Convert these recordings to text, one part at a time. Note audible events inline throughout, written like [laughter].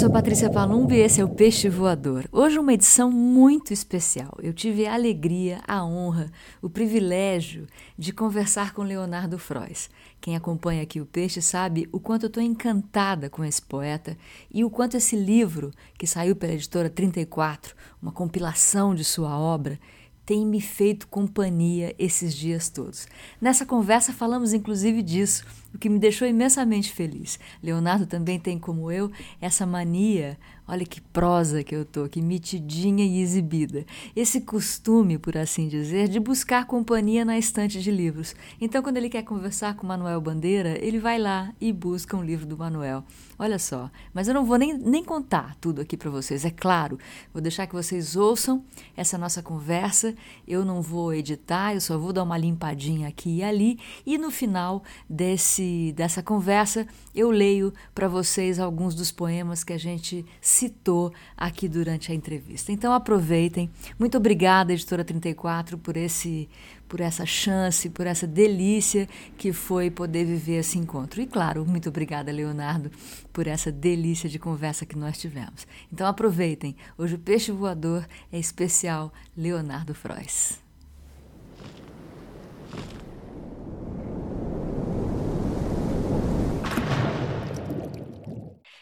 sou Patrícia Palumbi e esse é o Peixe Voador. Hoje uma edição muito especial. Eu tive a alegria, a honra, o privilégio de conversar com Leonardo Frois. Quem acompanha aqui o Peixe sabe o quanto eu estou encantada com esse poeta e o quanto esse livro, que saiu pela editora 34, uma compilação de sua obra, tem me feito companhia esses dias todos. Nessa conversa falamos inclusive disso, o que me deixou imensamente feliz. Leonardo também tem, como eu, essa mania Olha que prosa que eu tô, que mitidinha e exibida. Esse costume, por assim dizer, de buscar companhia na estante de livros. Então, quando ele quer conversar com Manuel Bandeira, ele vai lá e busca um livro do Manuel. Olha só, mas eu não vou nem, nem contar tudo aqui para vocês, é claro. Vou deixar que vocês ouçam essa nossa conversa. Eu não vou editar, eu só vou dar uma limpadinha aqui e ali. E no final desse, dessa conversa, eu leio para vocês alguns dos poemas que a gente citou aqui durante a entrevista. Então aproveitem. Muito obrigada, editora 34, por esse por essa chance, por essa delícia que foi poder viver esse encontro. E claro, muito obrigada, Leonardo, por essa delícia de conversa que nós tivemos. Então aproveitem. Hoje o Peixe Voador é especial Leonardo Frois.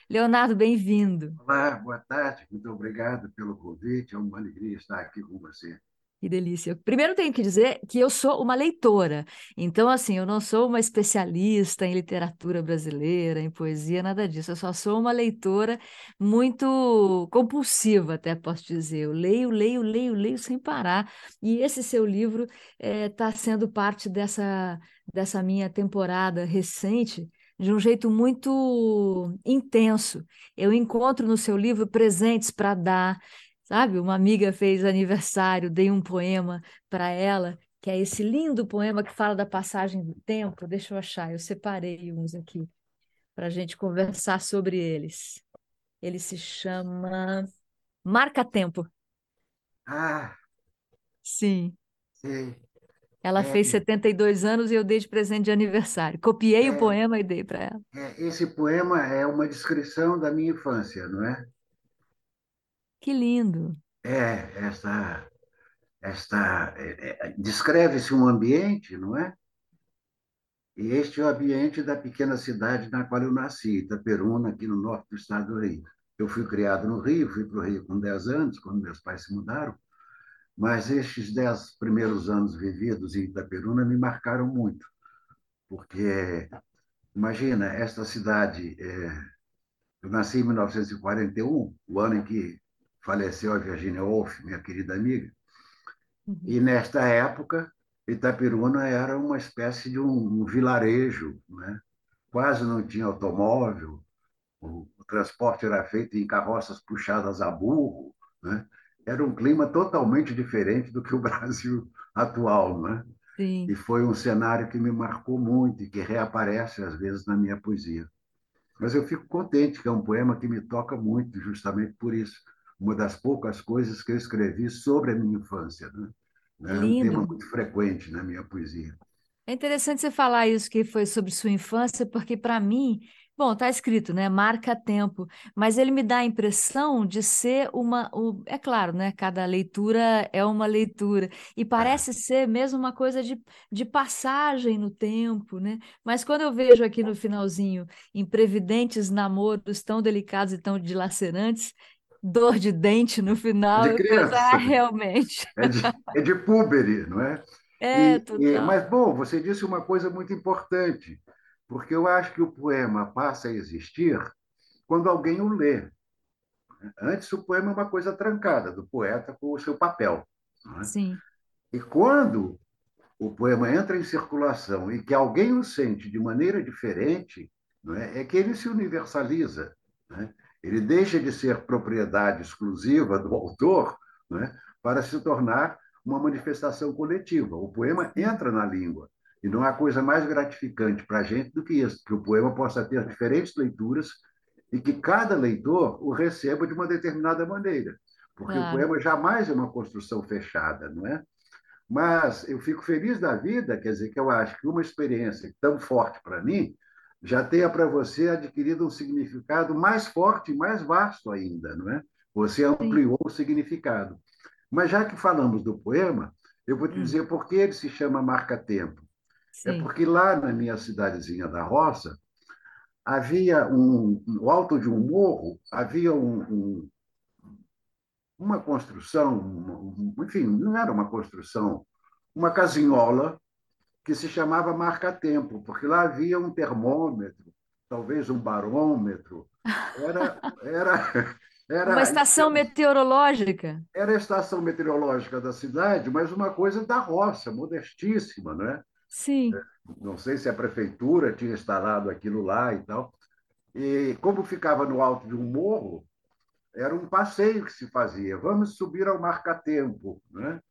Leonardo, bem-vindo. Olá, boa tarde, muito obrigado pelo convite, é uma alegria estar aqui com você. Que delícia. Primeiro tenho que dizer que eu sou uma leitora. Então, assim, eu não sou uma especialista em literatura brasileira, em poesia, nada disso. Eu só sou uma leitora muito compulsiva, até posso dizer. Eu leio, leio, leio, leio sem parar. E esse seu livro está eh, é, sendo parte dessa, dessa minha temporada recente de um jeito muito intenso. Eu encontro no seu livro presentes para dar, sabe? Uma amiga fez aniversário, dei um poema para ela, que é esse lindo poema que fala da passagem do tempo. Deixa eu achar, eu separei uns aqui para a gente conversar sobre eles. Ele se chama Marca Tempo. Ah! Sim. Sim. Ela é, fez 72 anos e eu dei de presente de aniversário. Copiei é, o poema e dei para ela. É, esse poema é uma descrição da minha infância, não é? Que lindo! É, esta, esta é, é, descreve-se um ambiente, não é? E este é o ambiente da pequena cidade na qual eu nasci, Itaperuna, aqui no norte do estado do Rio. Eu fui criado no Rio, fui para o Rio com 10 anos, quando meus pais se mudaram. Mas estes dez primeiros anos vividos em Itaperuna me marcaram muito, porque, imagina, esta cidade. É, eu nasci em 1941, o ano em que faleceu a Virginia Woolf, minha querida amiga, uhum. e nesta época, Itaperuna era uma espécie de um, um vilarejo, né? quase não tinha automóvel, o, o transporte era feito em carroças puxadas a burro, né? era um clima totalmente diferente do que o [laughs] Brasil atual, né? Sim. E foi um cenário que me marcou muito e que reaparece às vezes na minha poesia. Mas eu fico contente que é um poema que me toca muito, justamente por isso. Uma das poucas coisas que eu escrevi sobre a minha infância, né? É um tema muito frequente na minha poesia. É interessante você falar isso que foi sobre sua infância, porque para mim Bom, está escrito, né? Marca tempo, mas ele me dá a impressão de ser uma. O, é claro, né? Cada leitura é uma leitura, e parece ser mesmo uma coisa de, de passagem no tempo, né? Mas quando eu vejo aqui no finalzinho, imprevidentes namoros tão delicados e tão dilacerantes, dor de dente no final, de criança. Penso, ah, realmente. É de, é de púbere, não é? É, e, total. E, mas, bom, você disse uma coisa muito importante porque eu acho que o poema passa a existir quando alguém o lê. Antes, o poema é uma coisa trancada do poeta com o seu papel. É? Sim. E quando o poema entra em circulação e que alguém o sente de maneira diferente, não é? é que ele se universaliza. É? Ele deixa de ser propriedade exclusiva do autor é? para se tornar uma manifestação coletiva. O poema entra na língua. E não há coisa mais gratificante para a gente do que isso, que o poema possa ter diferentes leituras e que cada leitor o receba de uma determinada maneira. Porque o poema jamais é uma construção fechada, não é? Mas eu fico feliz da vida, quer dizer, que eu acho que uma experiência tão forte para mim já tenha para você adquirido um significado mais forte, mais vasto ainda, não é? Você Sim, ampliou o significado. Mas já que falamos do poema, eu vou te hum, dizer por que ele se chama Marca-Tempo. É sim, porque lá na minha cidadezinha da roça havia um, no alto de um morro, havia um, um, uma construção, um, enfim, não era uma construção, uma casinhola que se chamava marca-tempo, porque lá havia um termômetro, talvez um barômetro. Era, era, [laughs] Uma era, estação meteorológica. era a estação meteorológica da cidade, mas uma coisa da roça, modestíssima, né? Sim. Não sei se a prefeitura tinha instalado aquilo lá e tal. E como ficava no alto de um morro, era um passeio que se fazia. Vamos subir ao marca-tempo, né?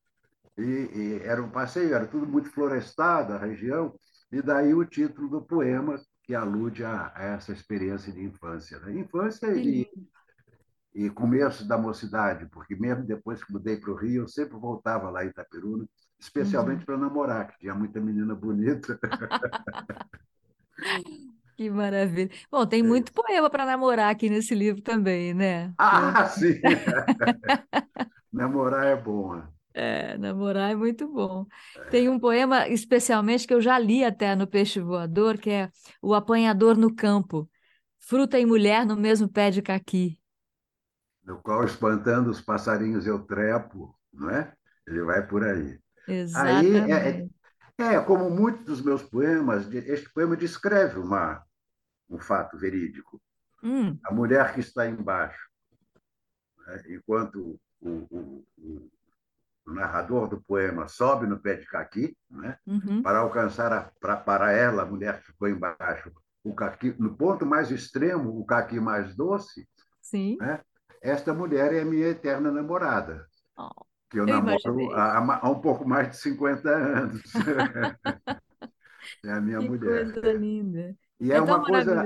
E, e era um passeio, era tudo muito florestado, a região, e daí o título do poema, que alude a, a essa experiência de infância. Né? Infância e, e começo da mocidade, porque mesmo depois que mudei para o Rio, eu sempre voltava lá em Itaperuna, especialmente Uhum. para namorar, que tinha muita menina bonita. [laughs] Que maravilha. Bom, tem muito poema para namorar aqui nesse livro também, né? Ah, sim! [laughs] Namorar é bom. É, namorar é muito bom. Tem um poema especialmente que eu já li até no Peixe Voador, que é O Apanhador no Campo. Fruta e mulher no mesmo pé de caqui. No qual, espantando os passarinhos, eu trepo, não é? Ele vai por aí. Aí, é, é, Exatamente. é, como muitos dos meus poemas, este poema descreve uma, um fato verídico. Hum, A mulher que está embaixo, né? enquanto o, o, o, o, narrador do poema sobe no pé de caqui, né? uhum, para alcançar, a, para, para ela, a mulher que ficou embaixo, o caqui, no ponto mais extremo, o caqui mais doce, sim. né? esta mulher é a minha eterna namorada, Oh, que eu eu namoro há, há um pouco mais de 50 anos. [laughs] é a minha [laughs] Que mulher. coisa linda. E é É uma coisa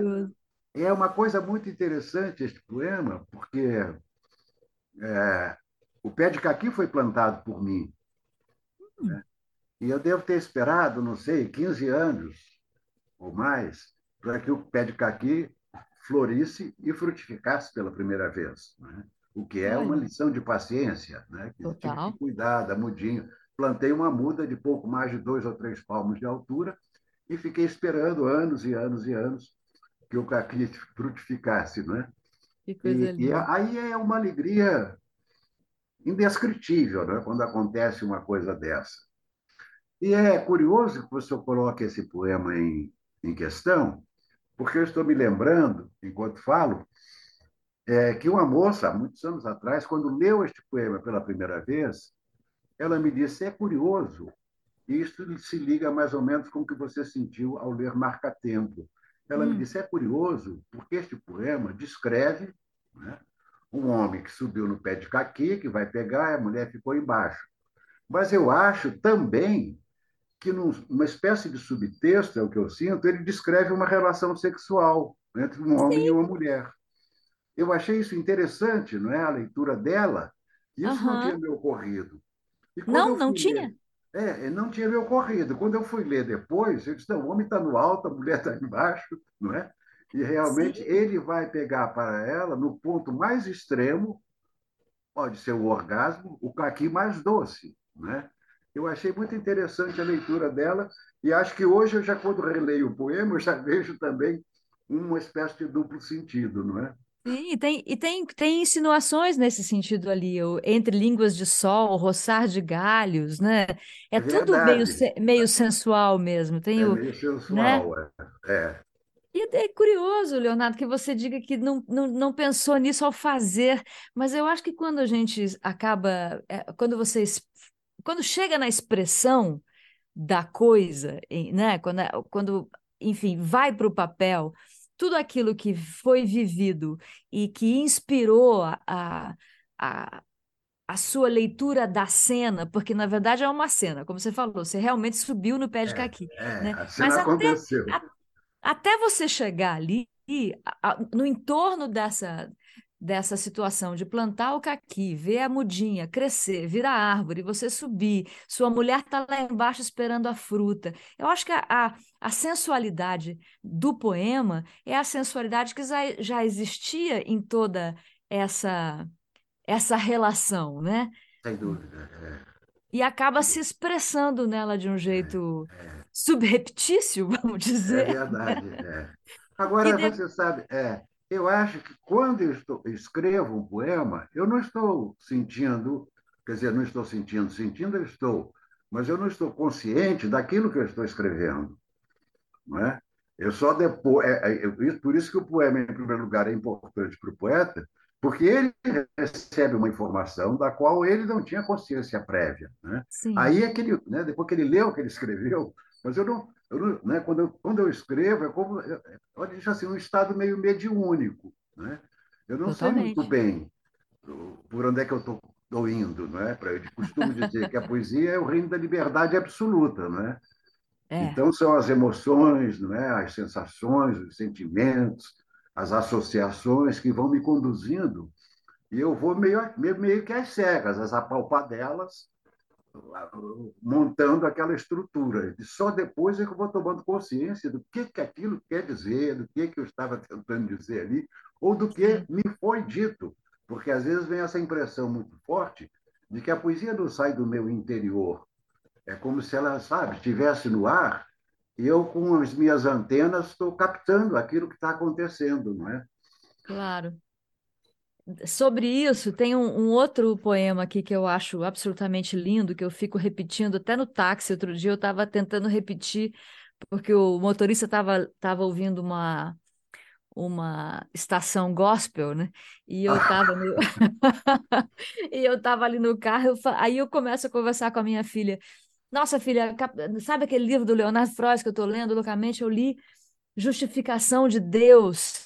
é uma coisa muito interessante este poema, porque é, o pé de caqui foi plantado por mim. Hum, E eu devo ter esperado, não sei, 15 anos ou mais, para que o pé de caqui florisse e frutificasse pela primeira vez. Né? O que é uma lição de paciência, né? que tive que total. cuidar da mudinha. Plantei uma muda de pouco mais de dois ou três palmos de altura e fiquei esperando anos e anos e anos que o caqui frutificasse. Né? Que coisa E, e linda. aí é uma alegria indescritível né? quando acontece uma coisa dessa. E é curioso que você coloque esse poema em, em questão, porque eu estou me lembrando, enquanto falo, é, que uma moça, há muitos anos atrás, quando leu este poema pela primeira vez, ela me disse: é curioso, e isso se liga mais ou menos com o que você sentiu ao ler Marca Tempo. Ela me Hum, disse: é curioso, porque este poema descreve né, um homem que subiu no pé de caqui, que vai pegar, e a mulher ficou embaixo. Mas eu acho também que, numa espécie de subtexto, é o que eu sinto, ele descreve uma relação sexual entre um homem e sim. uma mulher. Eu achei isso interessante, não é? A leitura dela. Isso não Aham. tinha me ocorrido. E Não, não ler, tinha? é, não tinha me ocorrido. Quando eu fui ler depois, eu disse: não, o homem está no alto, a mulher está embaixo, não é? E realmente Sim. ele vai pegar para ela, no ponto mais extremo, pode ser o orgasmo, o caqui mais doce, né? Eu achei muito interessante a leitura dela e acho que hoje eu já quando releio o poema eu já [laughs] vejo também uma espécie de duplo sentido, não é? Sim, e tem, e tem, tem insinuações nesse sentido ali, o, entre línguas de sol, roçar de galhos, né? É É tudo meio, meio sensual mesmo. Tem é o, meio né? sensual, é. é. E é curioso, Leonardo, que você diga que não, não, não pensou nisso ao fazer, mas eu acho que quando a gente acaba, é, quando você, quando chega na expressão da coisa, né? Quando, é- quando, enfim, vai para o papel, tudo aquilo que foi vivido e que inspirou a, a, a, sua leitura da cena, porque na verdade é uma cena, como você falou, você realmente subiu no pé de É, caqui, é, né? a cena Mas até, aconteceu. a- até você chegar ali, no entorno dessa dessa situação de plantar o caqui, ver a mudinha crescer, virar árvore, você subir, sua mulher está lá embaixo esperando a fruta. Eu acho que a, a, a, sensualidade do poema é a sensualidade que já, já existia em toda essa, essa relação, né? Sem dúvida. É. E acaba se expressando nela de um jeito é, é. Subreptício, [laughs] vamos dizer. É verdade. É. Agora, de... você sabe, é, eu acho que quando eu estou, escrevo um poema, eu não estou sentindo, quer dizer, não estou sentindo, sentindo eu estou, mas eu não estou consciente daquilo que eu estou escrevendo. Não é? Eu só depois, é, é, por isso que o poema, em primeiro lugar, é importante para o poeta, porque ele recebe uma informação da qual ele não tinha consciência prévia. Né? Aí é que ele, né, depois que ele leu o que ele escreveu, mas eu não, eu não né, quando, eu, quando eu escrevo, é como, eu dizer assim, um estado meio mediúnico. Né? Eu não Totalmente. sei muito bem por onde é que eu estou indo. Né? Eu costumo dizer que a poesia é o reino da liberdade absoluta. Né? É. Então, são as emoções, né? as sensações, os sentimentos, as associações que vão me conduzindo e eu vou meio, meio, meio que às cegas, às apalpadelas, montando aquela estrutura. E só depois é que eu vou tomando consciência do que, que aquilo quer dizer, do que, que eu estava tentando dizer ali, ou do que me foi dito. Porque às vezes vem essa impressão muito forte de que a poesia não sai do meu interior. É como se ela, sabe, estivesse no ar e eu, com as minhas antenas, estou captando aquilo que está acontecendo, não é? Claro. Sobre isso, tem um, um, outro poema aqui que eu acho absolutamente lindo, que eu fico repetindo até no táxi. Outro dia eu estava tentando repetir, porque o motorista estava tava ouvindo uma, uma estação gospel, né? E eu estava no... [laughs] e eu estava ali no carro, eu... aí eu começo a conversar com a minha filha. Nossa, filha, sabe aquele livro do Leonardo Freud que eu estou lendo loucamente? Eu li Justificação de Deus.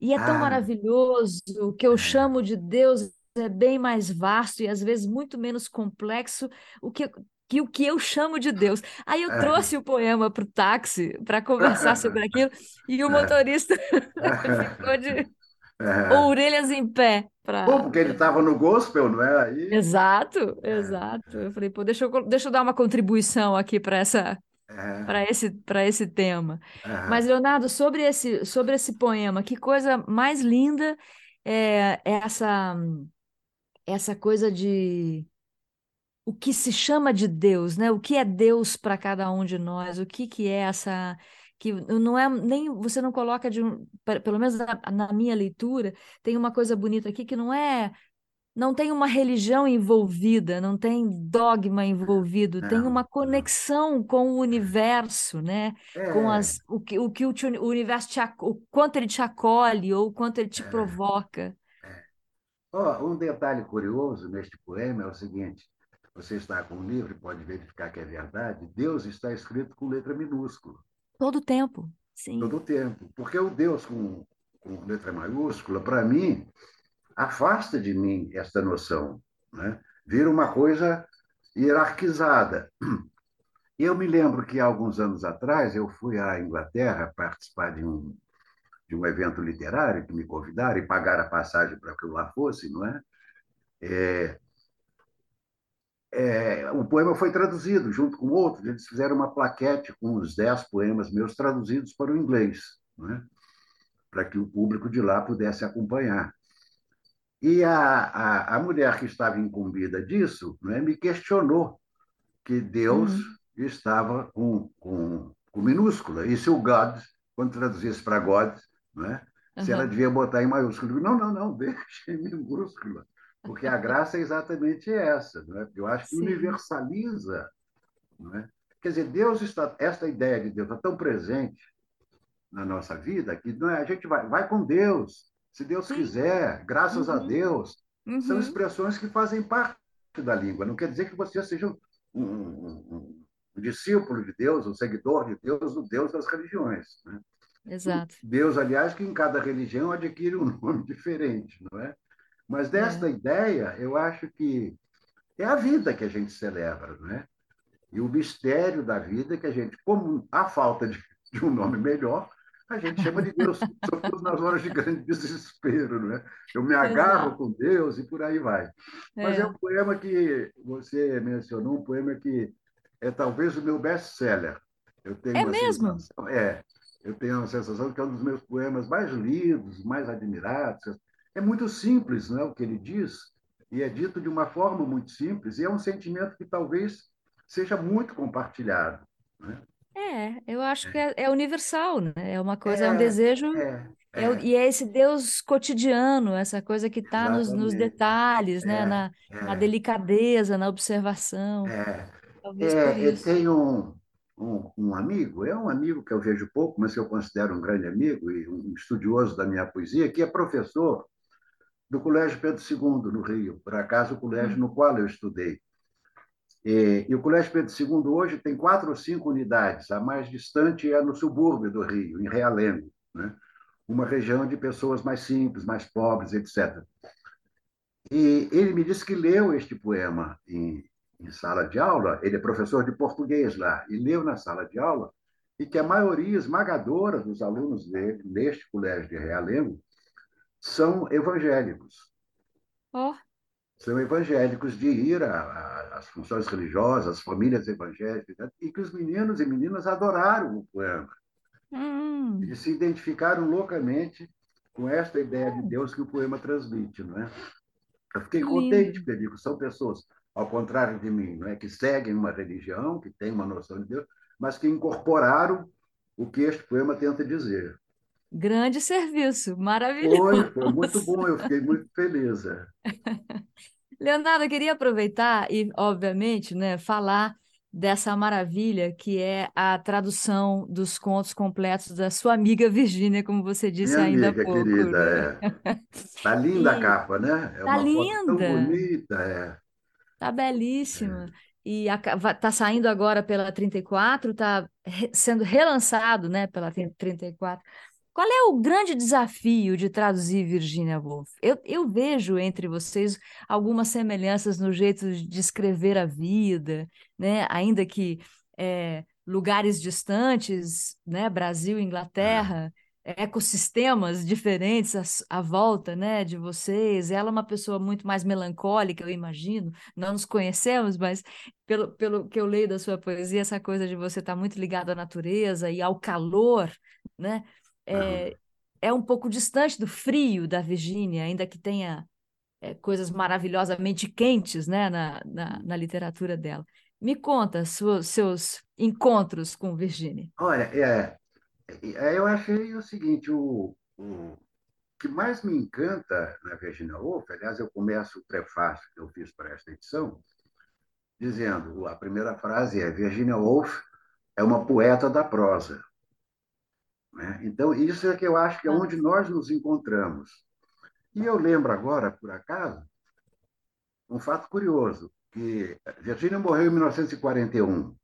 E é tão ah. maravilhoso. O que eu é. chamo de Deus é bem mais vasto e às vezes muito menos complexo o que, que o que eu chamo de Deus. Aí eu é. trouxe o poema para o táxi para conversar sobre [laughs] aquilo e o é. motorista [laughs] ficou de orelhas em pé. Pra... Pô, porque ele estava no gospel, não é? Aí... Exato, exato. Eu falei, pô, deixa eu, deixa eu dar uma contribuição aqui para essa para esse, para esse tema. É. Mas, Leonardo, sobre esse, sobre esse poema, que coisa mais linda é, é essa, essa coisa de o que se chama de Deus, né? O que é Deus para cada um de nós? O que, que é essa que não é nem você não coloca de um, pelo menos na, na minha leitura tem uma coisa bonita aqui que não é não tem uma religião envolvida, não tem dogma envolvido, não, tem uma conexão com o universo, né? É. Com as, o que o, que o, o universo te, o quanto ele te acolhe ou o quanto ele te é. provoca. É. Oh, um detalhe curioso neste poema é o seguinte: você está com o livro e pode verificar que é verdade. Deus está escrito com letra minúscula. Todo o tempo, sim. Todo o tempo, porque o Deus com, com letra maiúscula, para mim afasta de mim esta noção, né? vira uma coisa hierarquizada. Eu me lembro que, alguns anos atrás, eu fui à Inglaterra participar de um, de um evento literário que me convidaram e pagaram a passagem para que eu lá fosse, não é? é? É, o poema foi traduzido junto com outros. Eles fizeram uma plaquete com os dez poemas meus traduzidos para o inglês, é? para que o público de lá pudesse acompanhar. E a, a, a mulher que estava incumbida disso né, me questionou que Deus uhum. estava com, com, com, minúscula. E se o God, quando traduzisse para God, né, uhum. se ela devia botar em maiúsculo. Não, não, não, deixa em minúscula. Porque a graça é exatamente essa. Né? Eu acho que Sim. universaliza. Né? Quer dizer, Deus está, essa ideia de Deus está tão presente na nossa vida que não é, a gente vai, vai com Deus, se Deus Sim. quiser, graças uhum. a Deus, uhum. são expressões que fazem parte da língua. Não quer dizer que você seja um, um, um, discípulo de Deus, um seguidor de Deus, o Deus das religiões. Né? Exato. Deus, aliás, que em cada religião adquire um [laughs] nome diferente, não é? Mas desta é. ideia, eu acho que é a vida que a gente celebra, não é? E o mistério da vida que a gente, como a falta de, de um nome melhor, A gente chama de Deus, sobretudo nas horas de grande desespero, não é? Eu me agarro Exato. com Deus e por aí vai. Mas é. é um poema que você mencionou, um poema que é talvez o meu best-seller. Eu tenho é mesmo? Sensação, é. Eu tenho a sensação de que é um dos meus poemas mais lidos, mais admirados. É muito simples, não é o que ele diz, e é dito de uma forma muito simples, e é um sentimento que talvez seja muito compartilhado. Né? É, eu acho que é, é universal, né? É uma coisa, é, é um desejo, é, é, é. e é esse Deus cotidiano, essa coisa que está nos, nos, detalhes, né? Na, na, delicadeza, na observação. Eu tenho um, um, um, amigo, é um amigo que eu vejo pouco, mas que eu considero um grande amigo e um estudioso da minha poesia, que é professor do Colégio Pedro II, no Rio, por acaso o colégio hum. no qual eu estudei. E, o Colégio Pedro II hoje tem quatro ou cinco unidades. A mais distante é no subúrbio do Rio, em Realengo, né? uma região de pessoas mais simples, mais pobres, etc. E ele me disse que leu este poema em, em sala de aula. Ele é professor de português lá e leu na sala de aula e que a maioria esmagadora dos alunos dele neste colégio de Realengo são evangélicos. Oh. São evangélicos de ir às funções religiosas, às famílias evangélicas, né? e que os meninos e meninas adoraram o poema. Hum. E se identificaram loucamente com esta ideia de Deus que o poema transmite, não é? Eu fiquei contente, porque digo, são pessoas, ao contrário de mim, não é, que seguem uma religião, que têm uma noção de Deus, mas que incorporaram o que este poema tenta dizer. Grande serviço, maravilhoso. Foi, foi muito bom, eu fiquei muito feliz. É. [laughs] Leonardo, eu queria aproveitar e, obviamente, né, falar dessa maravilha que é a tradução dos contos completos da sua amiga Virgínia, como você disse Minha ainda amiga há pouco. querida, né? é. Tá linda [laughs] e... a capa, né? É tá linda. tão bonita, é. Tá belíssima. É. E está saindo agora pela 34, está sendo relançado né, pela 34. Qual é o grande desafio de traduzir Virginia Woolf? Eu, eu vejo entre vocês algumas semelhanças no jeito de escrever a vida, né? ainda que é, lugares distantes, né? Brasil, Inglaterra, ecossistemas diferentes à, à, volta né, de vocês. Ela é uma pessoa muito mais melancólica, eu imagino. Não nos conhecemos, mas pelo, pelo que eu leio da sua poesia, essa coisa de você estar muito ligado à natureza e ao calor, né? É, é um pouco distante do frio da Virgínia, ainda que tenha é, coisas maravilhosamente quentes né, na, na, na literatura dela. Me conta seus, seus encontros com Virgínia. Olha, é, é, eu achei o seguinte, o, o que mais me encanta na Virginia Woolf, aliás, eu começo o prefácio que eu fiz para esta edição, dizendo, a primeira frase é Virginia Woolf é uma poeta da prosa. Né? Então, isso é que eu acho que é onde nós nos encontramos. E eu lembro agora, por acaso, um fato curioso, que Virginia morreu em 1941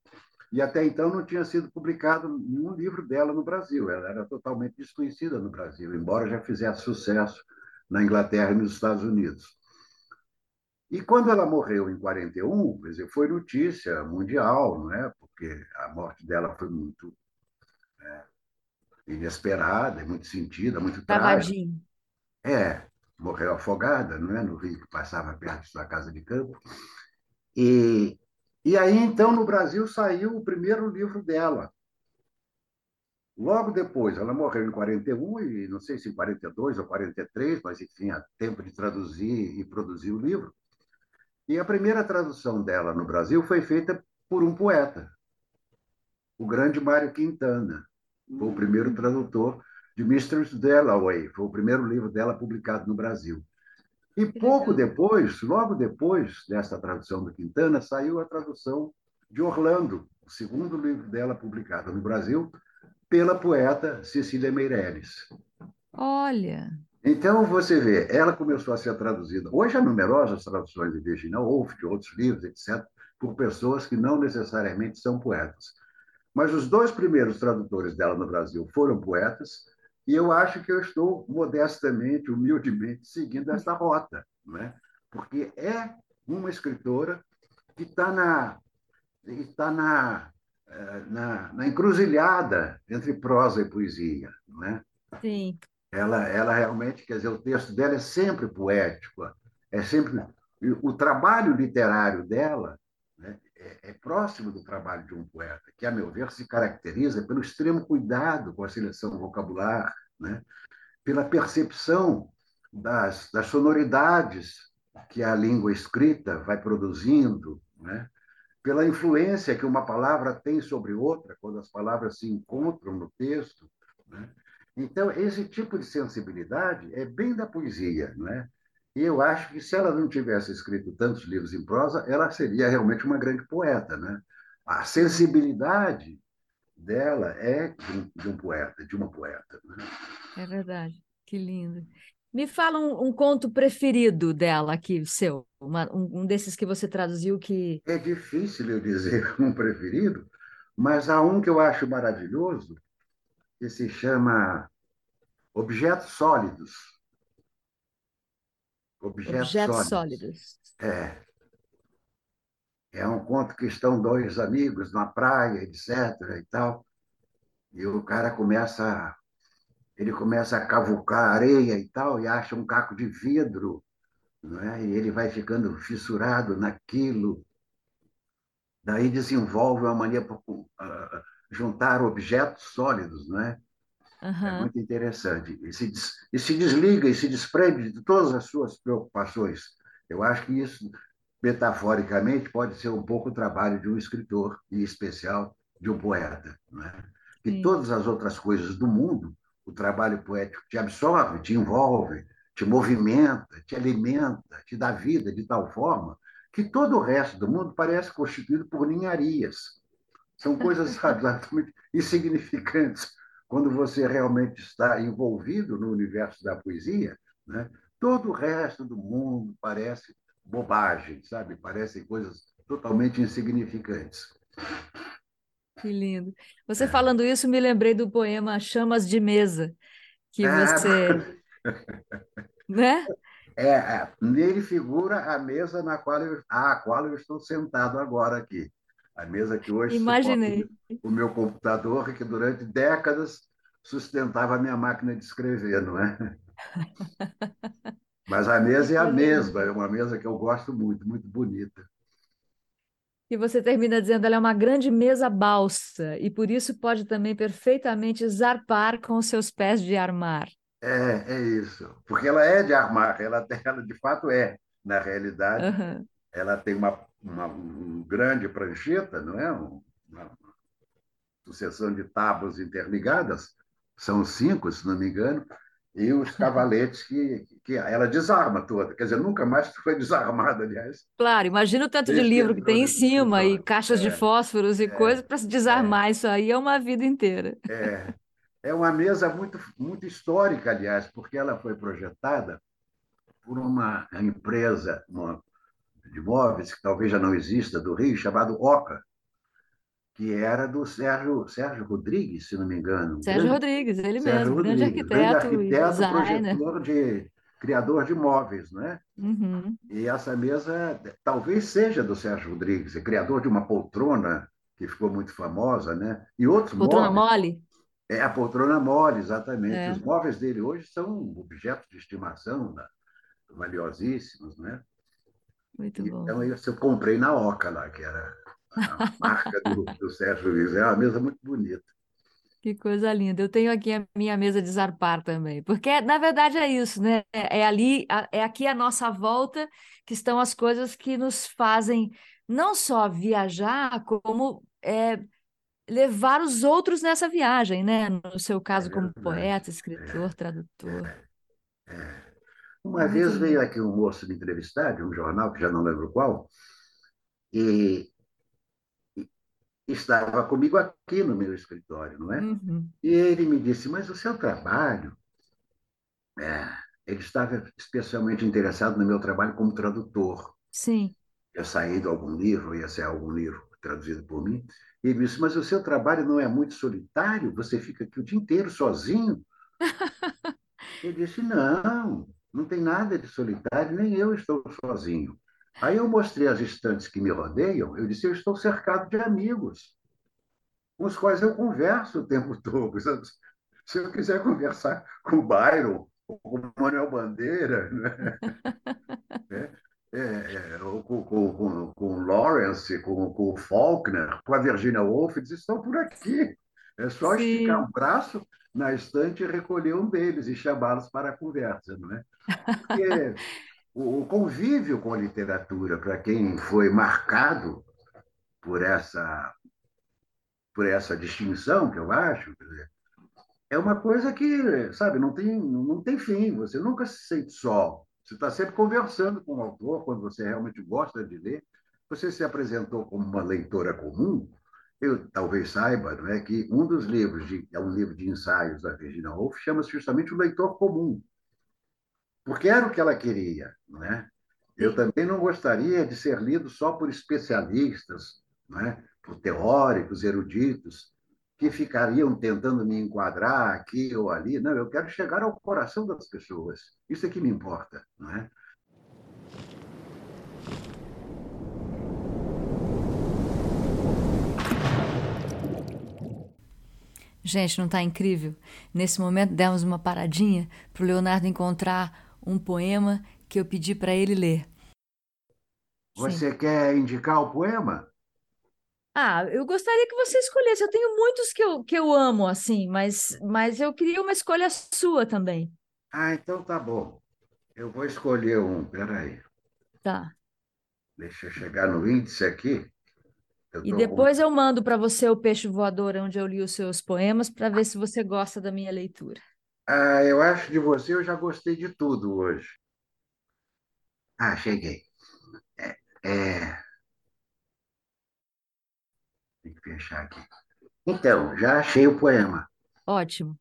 e até então não tinha sido publicado nenhum livro dela no Brasil. Ela era totalmente desconhecida no Brasil, embora já fizesse sucesso na Inglaterra e nos Estados Unidos. E quando ela morreu em 41, quer dizer, foi notícia mundial, não é? Porque a morte dela foi muito é, inesperada, muito sentida, muito trágica. É, morreu afogada, não é? No rio que passava perto de sua casa de campo. E, e aí, então, no Brasil saiu o primeiro livro dela. Logo depois, ela morreu em 41, e não sei se em 42 ou 43, mas enfim, há tempo de traduzir e produzir o livro. E a primeira tradução dela no Brasil foi feita por um poeta, o grande Mário Quintana. Foi o primeiro tradutor de Mistress Dalloway, foi o primeiro livro dela publicado no Brasil. E pouco depois, logo depois dessa tradução do Quintana, saiu a tradução de Orlando, o segundo livro dela publicado no Brasil, pela poeta Cecília Meirelles. Olha! Então, você vê, ela começou a ser traduzida. Hoje há numerosas traduções de Virginia Woolf, de outros livros, etc., por pessoas que não necessariamente são poetas. Mas os dois primeiros tradutores dela no Brasil foram poetas, e eu acho que eu estou modestamente, humildemente, seguindo essa rota, né? porque é uma escritora que está na, está na, eh, na, na encruzilhada entre prosa e poesia, não é? Sim. Ela, ela realmente, quer dizer, o texto dela é sempre poético, é sempre o trabalho literário dela né, é, é, próximo do trabalho de um poeta, que, a meu ver, se caracteriza pelo extremo cuidado com a seleção vocabular, né, pela percepção das, das sonoridades que a língua escrita vai produzindo, né, pela influência que uma palavra tem sobre outra, quando as palavras se encontram no texto. Né? Então, esse tipo de sensibilidade é bem da poesia. É? E eu acho que se ela não tivesse escrito tantos livros em prosa, ela seria realmente uma grande poeta. Né? A sensibilidade dela é de um, de um poeta, de uma poeta. Né? É verdade, que lindo. Me fala um, um conto preferido dela aqui, seu, uma, um, um, desses que você traduziu que. É difícil eu dizer [laughs] um preferido, mas há um que eu acho maravilhoso, que se chama Objetos Sólidos. Objetos, Objetos sólidos. sólidos. É. É um conto que estão dois amigos na praia, etc. e tal. E o cara começa ele começa a cavucar areia e tal e acha um caco de vidro, não é? E ele vai ficando fissurado naquilo. Daí desenvolve uma mania por uh, juntar objetos sólidos, não é? Uhum. É muito interessante. E se, e se desliga e se desprende de todas as suas preocupações. Eu acho que isso, metaforicamente, pode ser um pouco o trabalho de um escritor, e em especial de um poeta. Não é? E Sim. todas as outras coisas do mundo, o trabalho poético te absorve, te envolve, te movimenta, te alimenta, te dá vida de tal forma que todo o resto do mundo parece constituído por ninharias. São coisas [laughs] [laughs] absolutamente insignificantes quando você realmente está envolvido no universo da poesia, né? todo o resto do mundo parece bobagem, sabe? Parecem coisas totalmente insignificantes. Que lindo. Você é. falando isso, me lembrei do poema Chamas de Mesa, que é. você. [laughs] né? É, é, nele figura a mesa na qual eu, a qual eu estou sentado agora aqui. A mesa que hoje Imaginei. o meu computador, que durante décadas sustentava a minha máquina de escrever, não é? [laughs] Mas a mesa é a mesma, é uma mesa que eu gosto muito, muito bonita. E você termina dizendo ela é uma grande mesa balsa e por isso pode também perfeitamente zarpar com os seus pés de armar. É, é isso. Porque ela é de armar, ela, [laughs] ela de fato é, na realidade. Uhum. Ela tem uma uma um grande prancheta, não é? Uma sucessão de tábuas interligadas, são cinco, se não me engano, e os [laughs] cavaletes que, que ela desarma toda. Quer dizer, nunca mais foi desarmada, aliás. Claro, imagina o tanto de livro que tem em cima e caixas é, de fósforos e é, coisas para se desarmar. É, isso aí é uma vida inteira. É, é uma mesa muito, muito histórica, aliás, porque ela foi projetada por uma empresa, uma de móveis, que talvez já não exista, do Rio, chamado Oca, que era do Sérgio, Sérgio Rodrigues, se não me engano. Sérgio grande, Rodrigues, ele Sérgio mesmo, Rodrigues, grande arquiteto, grande arquiteto projetor de criador de móveis, né? Uhum. E essa mesa talvez seja do Sérgio Rodrigues, é criador de uma poltrona que ficou muito famosa, né? E outros poltrona móveis. mole. É a poltrona mole, exatamente. É. Os móveis dele hoje são objetos de estimação né? valiosíssimos, né? Muito bom. Então, isso eu comprei na Oca lá, que era a [laughs] marca do, do Sérgio Luiz. É uma mesa muito bonita. Que coisa linda. Eu tenho aqui a minha mesa de zarpar também, porque na verdade é isso, né? É ali, é aqui a nossa volta que estão as coisas que nos fazem não só viajar, como é, levar os outros nessa viagem, né? No seu caso, é como poeta, escritor, é, tradutor. É, é. Uma vez veio aqui um moço me entrevistar, de um jornal, que já não lembro qual, e, estava comigo aqui no meu escritório, não é? Uhum. E ele me disse, mas o seu trabalho... É, ele estava especialmente interessado no meu trabalho como tradutor. Sim. Ia sair de algum livro, ia ser algum livro traduzido por mim. E ele disse, mas o seu trabalho não é muito solitário? Você fica aqui o dia inteiro sozinho? [laughs] eu disse, não, não tem nada de solitário, nem eu estou sozinho. Aí eu mostrei as estantes que me rodeiam, eu disse, eu estou cercado de amigos. com os quais eu converso o tempo [laughs] todo. Se eu quiser conversar com o Byron, ou com o Manuel Bandeira, né? [laughs] é, é, é, ou com, com, com, o Lawrence, com, com o Faulkner, com a Virginia Woolf, eles estão por aqui. É só Sim. esticar o braço na estante e recolher um deles e chamá-los para a conversa, não é? Porque o convívio com a literatura, para quem foi marcado por essa por essa distinção que eu acho, é uma coisa que, sabe, não tem, não tem fim. Você nunca se sente só. Você está sempre conversando com o autor, quando você realmente gosta de ler. Você se apresentou como uma leitora comum. Eu talvez saiba não é, que um dos livros, de, é um livro de ensaios da Virginia Woolf, chama-se justamente O Leitor Comum, porque era o que ela queria. Não é? Eu também não gostaria de ser lido só por especialistas, não é? por teóricos, eruditos, que ficariam tentando me enquadrar aqui ou ali. Não, eu quero chegar ao coração das pessoas. Isso é que me importa, não é? Gente, não está incrível? Nesse momento demos uma paradinha para o Leonardo encontrar um poema que eu pedi para ele ler. Você Sim. quer indicar o poema? Ah, eu gostaria que você escolhesse. Eu tenho muitos que eu, que eu amo, assim, mas, mas eu queria uma escolha sua também. Ah, então tá bom. Eu vou escolher um. Peraí. Tá. Deixa eu chegar no índice aqui. E depois com... eu mando para você o Peixe Voador, onde eu li os seus poemas, para ver se você gosta da minha leitura. Ah, eu acho de você, eu já gostei de tudo hoje. Ah, cheguei. É, é... Tem que fechar aqui. Então, já achei o poema. Ótimo.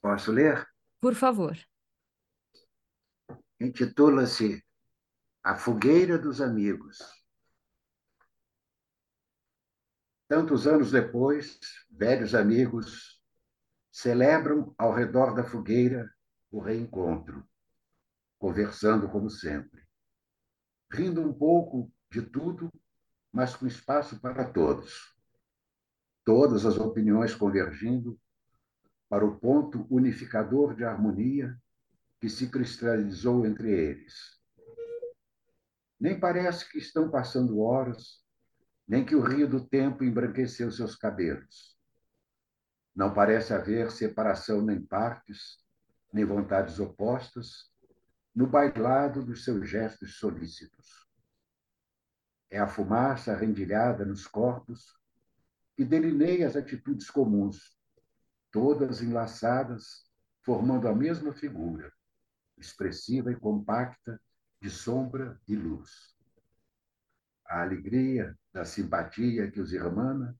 Posso ler? Por favor. Intitula-se A Fogueira dos Amigos. Tantos anos depois, velhos amigos celebram ao redor da fogueira o reencontro, conversando como sempre, rindo um pouco de tudo, mas com espaço para todos todas as opiniões convergindo para o ponto unificador de harmonia que se cristalizou entre eles. Nem parece que estão passando horas, nem que o rio do tempo embranqueceu seus cabelos. Não parece haver separação nem partes, nem vontades opostas, no bailado dos seus gestos solícitos. É a fumaça rendilhada nos corpos que delineia as atitudes comuns, todas enlaçadas, formando a mesma figura, expressiva e compacta de sombra e luz. A alegria da simpatia que os irmana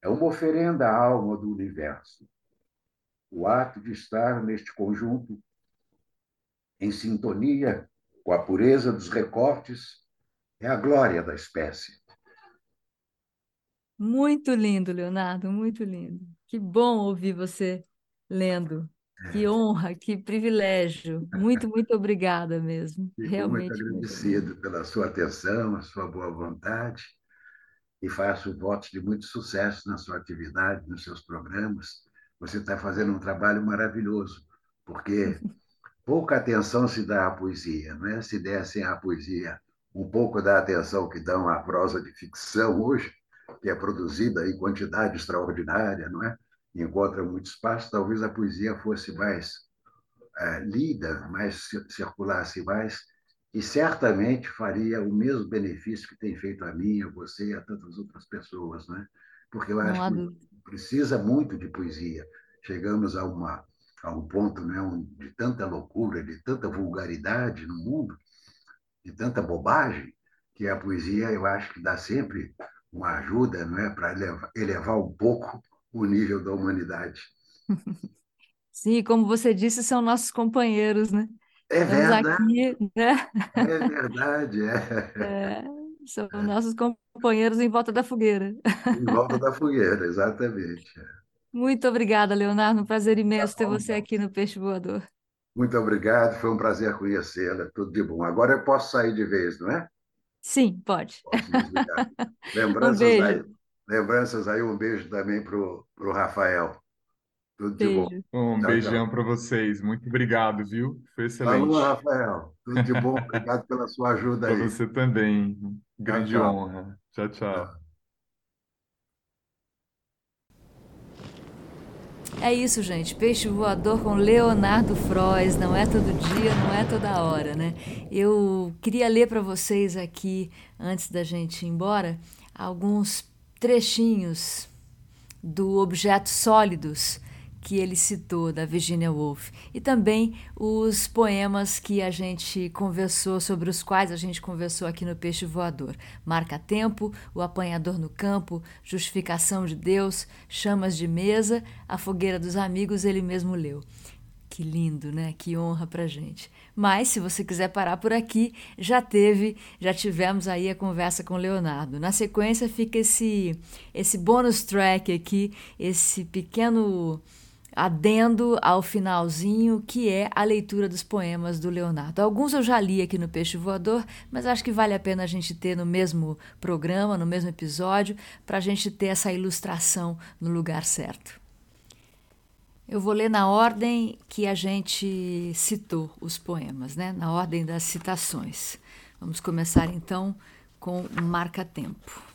é uma oferenda à alma do universo. O ato de estar neste conjunto, em sintonia com a pureza dos recortes, é a glória da espécie. Muito lindo, Leonardo, muito lindo. Que bom ouvir você lendo. Que é. honra, que privilégio. Muito, muito obrigada mesmo. Fico Realmente. muito agradecido pela sua atenção, a sua boa vontade e faço votos de muito sucesso na sua atividade, nos seus programas. Você está fazendo um trabalho maravilhoso, porque [laughs] pouca atenção se dá à poesia, não é? Se dessem à poesia um pouco da atenção que dão à prosa de ficção hoje, que é produzida em quantidade extraordinária, não é? E encontra muito espaço, talvez a poesia fosse mais é, lida, mais circulasse mais, e certamente faria o mesmo benefício que tem feito a mim, a você e a tantas outras pessoas, né? Porque eu acho que precisa muito de poesia. Chegamos a uma a um ponto né, de tanta loucura, de tanta vulgaridade no mundo, de tanta bobagem, que a poesia eu acho que dá sempre uma ajuda não é, para elevar, elevar um pouco o nível da humanidade. [laughs] Sim, como você disse, são nossos companheiros, né? É verdade. aqui, né? É verdade, é. [laughs] É, são nossos companheiros em volta da fogueira. Em volta da fogueira, exatamente. Muito obrigada, Leonardo. Um prazer imenso tá ter você então. aqui no Peixe Voador. Muito obrigado, foi um prazer conhecê-la. Tudo de bom. Agora eu posso sair de vez, não é? Sim, pode. [laughs] Lembranças, um beijo. Da, lembranças aí. Um beijo também para o Rafael. Tudo de bom. Um Tchau, beijão para vocês. Muito obrigado, viu? Foi Falou, excelente. Rafael. Tudo de bom. [laughs] Obrigado pela sua ajuda Para aí. você também. Grande tchau. honra. Tchau, tchau. Tchau. É isso, gente. Peixe voador com Leonardo Frois. Não é todo dia, não é toda hora, né? Eu queria ler para vocês aqui, antes da gente ir embora, alguns trechinhos do Objetos Sólidos que ele citou, da Virginia Woolf, e também os poemas que a gente conversou, sobre os quais a gente conversou aqui no Peixe Voador. Marca Tempo, O Apanhador no Campo, Justificação de Deus, Chamas de Mesa, A Fogueira dos Amigos, ele mesmo leu. Que lindo, né? Que honra pra gente. Mas, se você quiser parar por aqui, já teve, já tivemos aí a conversa com o Leonardo. Na sequência fica esse, esse bônus track aqui, esse pequeno adendo ao finalzinho, que é a leitura dos poemas do Leonardo. Alguns eu já li aqui no Peixe Voador, mas acho que vale a pena a gente ter no mesmo programa, no mesmo episódio, para a gente ter essa ilustração no lugar certo. Eu vou ler na ordem que a gente citou os poemas, né? na ordem das citações. Vamos começar então com Marca Tempo.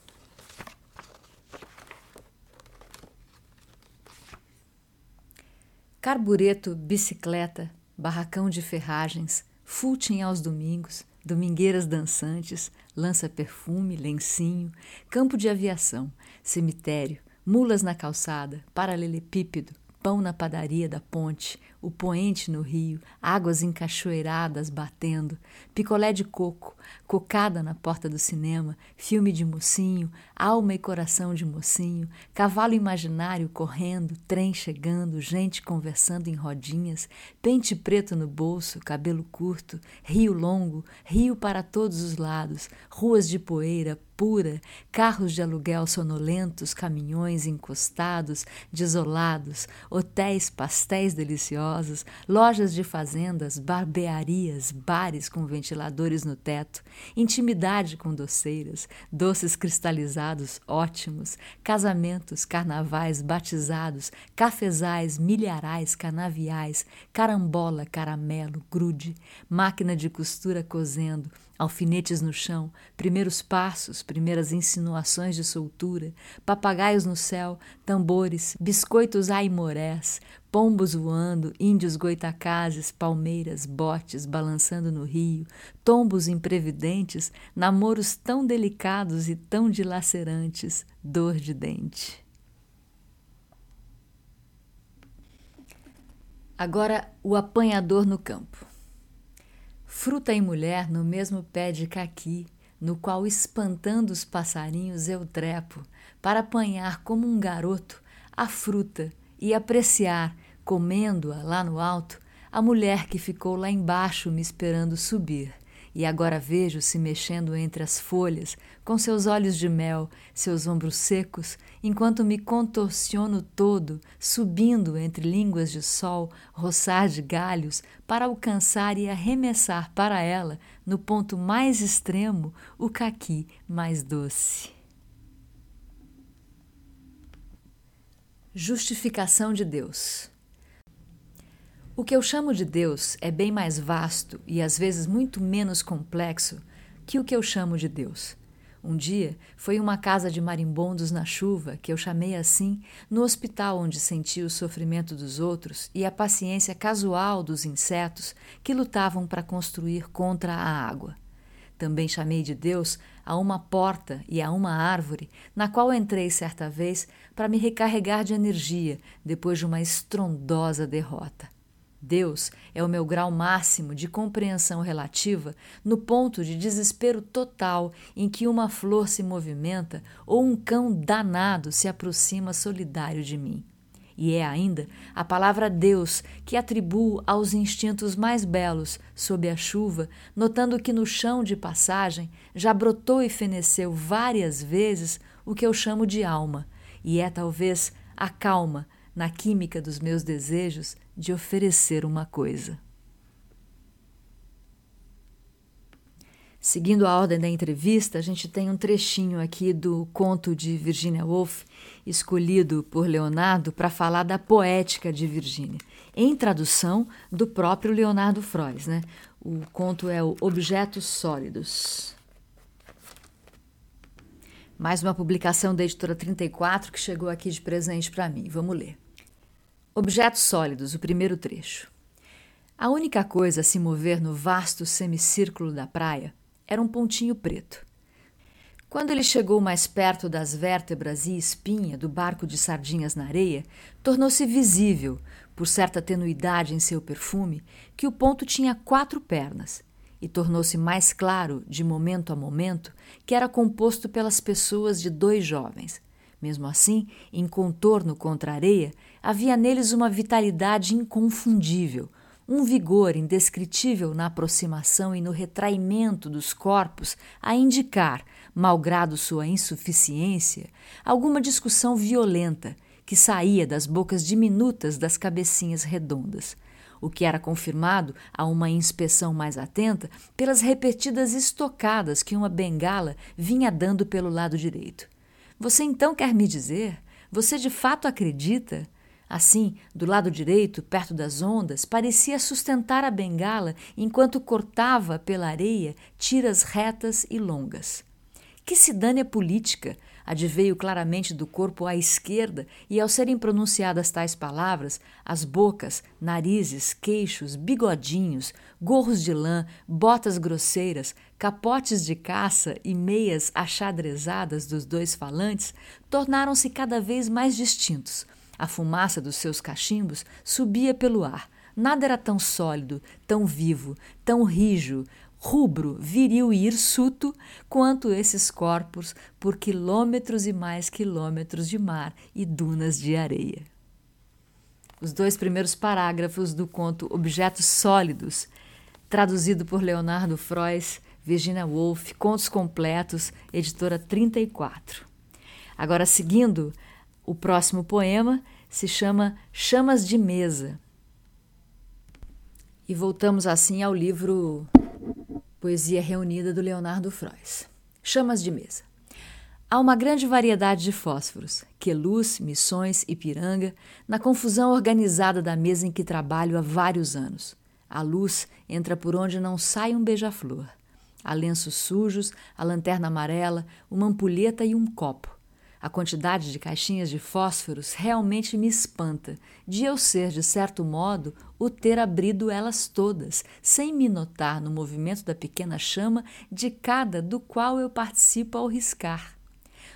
Carbureto, bicicleta, barracão de ferragens, footing aos domingos, domingueiras dançantes, lança-perfume, lencinho, campo de aviação, cemitério, mulas na calçada, paralelepípedo, pão na padaria da ponte, o poente no rio, águas encachoeiradas batendo, picolé de coco, cocada na porta do cinema, filme de mocinho, alma e coração de mocinho, cavalo imaginário correndo, trem chegando, gente conversando em rodinhas, pente preto no bolso, cabelo curto, rio longo, rio para todos os lados, ruas de poeira, pura, carros de aluguel sonolentos, caminhões encostados, desolados, hotéis, pastéis deliciosos, lojas de fazendas, barbearias, bares com ventiladores no teto, intimidade com doceiras, doces cristalizados ótimos, casamentos, carnavais, batizados, cafezais, milharais, canaviais, carambola, caramelo, grude, máquina de costura cozendo, alfinetes no chão, primeiros passos, primeiras insinuações de soltura, papagaios no céu, tambores, biscoitos aimorés, pombos voando, índios goitacazes, palmeiras, botes balançando no rio, tombos imprevidentes, namoros tão delicados e tão dilacerantes, dor de dente. Agora, o apanhador no campo. Fruta e mulher no mesmo pé de caqui, no qual espantando os passarinhos eu trepo, para apanhar como um garoto a fruta e apreciar, comendo-a lá no alto, a mulher que ficou lá embaixo me esperando subir. E agora vejo se mexendo entre as folhas, com seus olhos de mel, seus ombros secos, enquanto me contorciono todo, subindo entre línguas de sol, roçar de galhos, para alcançar e arremessar para ela, no ponto mais extremo, o caqui mais doce. Justificação de Deus. O que eu chamo de Deus é bem mais vasto e às vezes muito menos complexo que o que eu chamo de Deus. Um dia foi uma casa de marimbondos na chuva, que eu chamei assim, no hospital onde senti o sofrimento dos outros e a paciência casual dos insetos que lutavam para construir contra a água. Também chamei de Deus a uma porta e a uma árvore, na qual entrei certa vez para me recarregar de energia depois de uma estrondosa derrota. Deus é o meu grau máximo de compreensão relativa no ponto de desespero total em que uma flor se movimenta ou um cão danado se aproxima solidário de mim. E é ainda a palavra Deus que atribuo aos instintos mais belos sob a chuva, notando que no chão de passagem já brotou e feneceu várias vezes o que eu chamo de alma, e é talvez a calma na química dos meus desejos de oferecer uma coisa. Seguindo a ordem da entrevista, a gente tem um trechinho aqui do conto de Virginia Woolf, escolhido por Leonardo para falar da poética de Virginia, em tradução do próprio Leonardo Frois. Né? O conto é o Objetos Sólidos. Mais uma publicação da editora 34 que chegou aqui de presente para mim. Vamos ler. Objetos Sólidos, o primeiro trecho. A única coisa a se mover no vasto semicírculo da praia era um pontinho preto. Quando ele chegou mais perto das vértebras e espinha do barco de sardinhas na areia, tornou-se visível, por certa tenuidade em seu perfume, que o ponto tinha quatro pernas, e tornou-se mais claro, de momento a momento, que era composto pelas pessoas de dois jovens. Mesmo assim, em contorno contra a areia, havia neles uma vitalidade inconfundível, um vigor indescritível na aproximação e no retraimento dos corpos a indicar, malgrado sua insuficiência, alguma discussão violenta que saía das bocas diminutas das cabecinhas redondas, o que era confirmado a uma inspeção mais atenta pelas repetidas estocadas que uma bengala vinha dando pelo lado direito. Você então quer me dizer? Você de fato acredita? Assim, do lado direito, perto das ondas, parecia sustentar a bengala enquanto cortava pela areia tiras retas e longas. Que se dane a política! Adveio claramente do corpo à esquerda, e ao serem pronunciadas tais palavras, as bocas, narizes, queixos, bigodinhos, gorros de lã, botas grosseiras, capotes de caça e meias achadrezadas dos dois falantes tornaram-se cada vez mais distintos a fumaça dos seus cachimbos subia pelo ar. Nada era tão sólido, tão vivo, tão rijo, rubro, viril e hirsuto quanto esses corpos por quilômetros e mais quilômetros de mar e dunas de areia. Os dois primeiros parágrafos do conto Objetos Sólidos, traduzido por Leonardo Frois, Virginia Woolf, Contos Completos, editora 34. Agora, seguindo o próximo poema se chama Chamas de Mesa. E voltamos assim ao livro Poesia Reunida do Leonardo Frois. Chamas de Mesa. Há uma grande variedade de fósforos, queluz, missões, ipiranga, na confusão organizada da mesa em que trabalho há vários anos. A luz entra por onde não sai um beija-flor. Há lenços sujos, a lanterna amarela, uma ampulheta e um copo. A quantidade de caixinhas de fósforos realmente me espanta, de eu ser, de certo modo, o ter abrido elas todas, sem me notar no movimento da pequena chama de cada do qual eu participo ao riscar.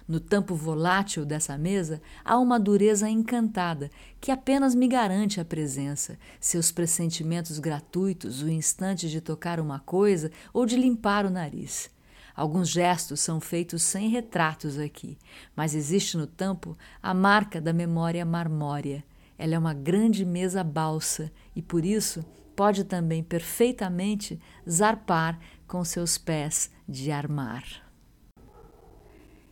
No tampo volátil dessa mesa há uma dureza encantada que apenas me garante a presença, seus pressentimentos gratuitos, o instante de tocar uma coisa ou de limpar o nariz. Alguns gestos são feitos sem retratos aqui, mas existe no tampo a marca da memória marmórea. Ela é uma grande mesa balsa e, por isso, pode também perfeitamente zarpar com seus pés de armar.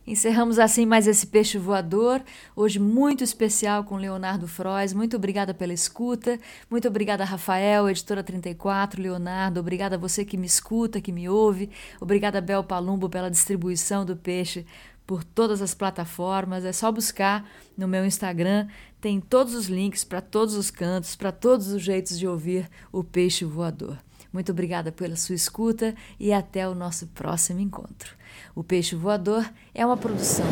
Encerramos assim mais esse peixe voador, hoje muito especial com Leonardo Frois. Muito obrigada pela escuta. Muito obrigada, Rafael, editora 34, Leonardo. Obrigada a você que me escuta, que me ouve. Obrigada, Bel Palumbo, pela distribuição do peixe por todas as plataformas. É só buscar no meu Instagram, tem todos os links para todos os cantos, para todos os jeitos de ouvir o peixe voador. Muito obrigada pela sua escuta e até o nosso próximo encontro. O Peixe Voador é uma produção